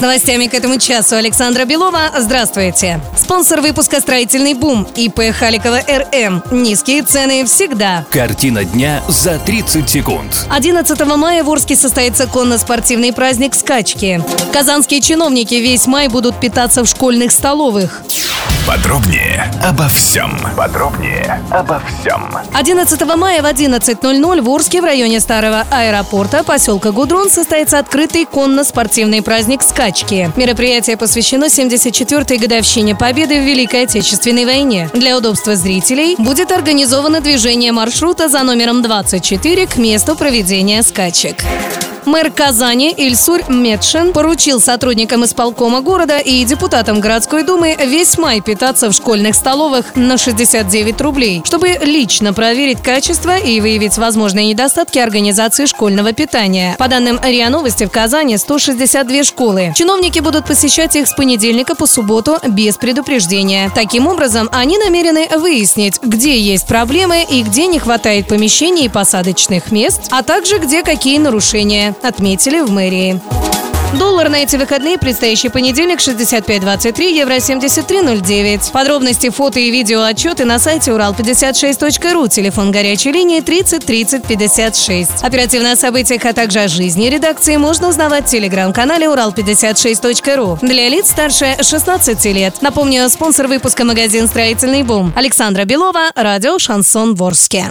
С новостями к этому часу Александра Белова. Здравствуйте. Спонсор выпуска «Строительный бум» ИП Халикова РМ. Низкие цены всегда. Картина дня за 30 секунд. 11 мая в Орске состоится конно-спортивный праздник «Скачки». Казанские чиновники весь май будут питаться в школьных столовых. Подробнее обо всем. Подробнее обо всем. 11 мая в 11.00 в Орске в районе старого аэропорта поселка Гудрон состоится открытый конно-спортивный праздник «Скачки». Мероприятие посвящено 74-й годовщине Победы в Великой Отечественной войне. Для удобства зрителей будет организовано движение маршрута за номером 24 к месту проведения скачек. Мэр Казани Ильсур Медшин поручил сотрудникам исполкома города и депутатам городской думы весь май питаться в школьных столовых на 69 рублей, чтобы лично проверить качество и выявить возможные недостатки организации школьного питания. По данным РИА Новости, в Казани 162 школы. Чиновники будут посещать их с понедельника по субботу без предупреждения. Таким образом, они намерены выяснить, где есть проблемы и где не хватает помещений и посадочных мест, а также где какие нарушения отметили в мэрии. Доллар на эти выходные, предстоящий понедельник 65.23, евро 73.09. Подробности, фото и видео отчеты на сайте урал56.ру, телефон горячей линии 30 30 56. Оперативно о событиях, а также о жизни редакции можно узнавать в телеграм-канале урал56.ру. Для лиц старше 16 лет. Напомню, спонсор выпуска магазин «Строительный бум». Александра Белова, радио «Шансон Ворске».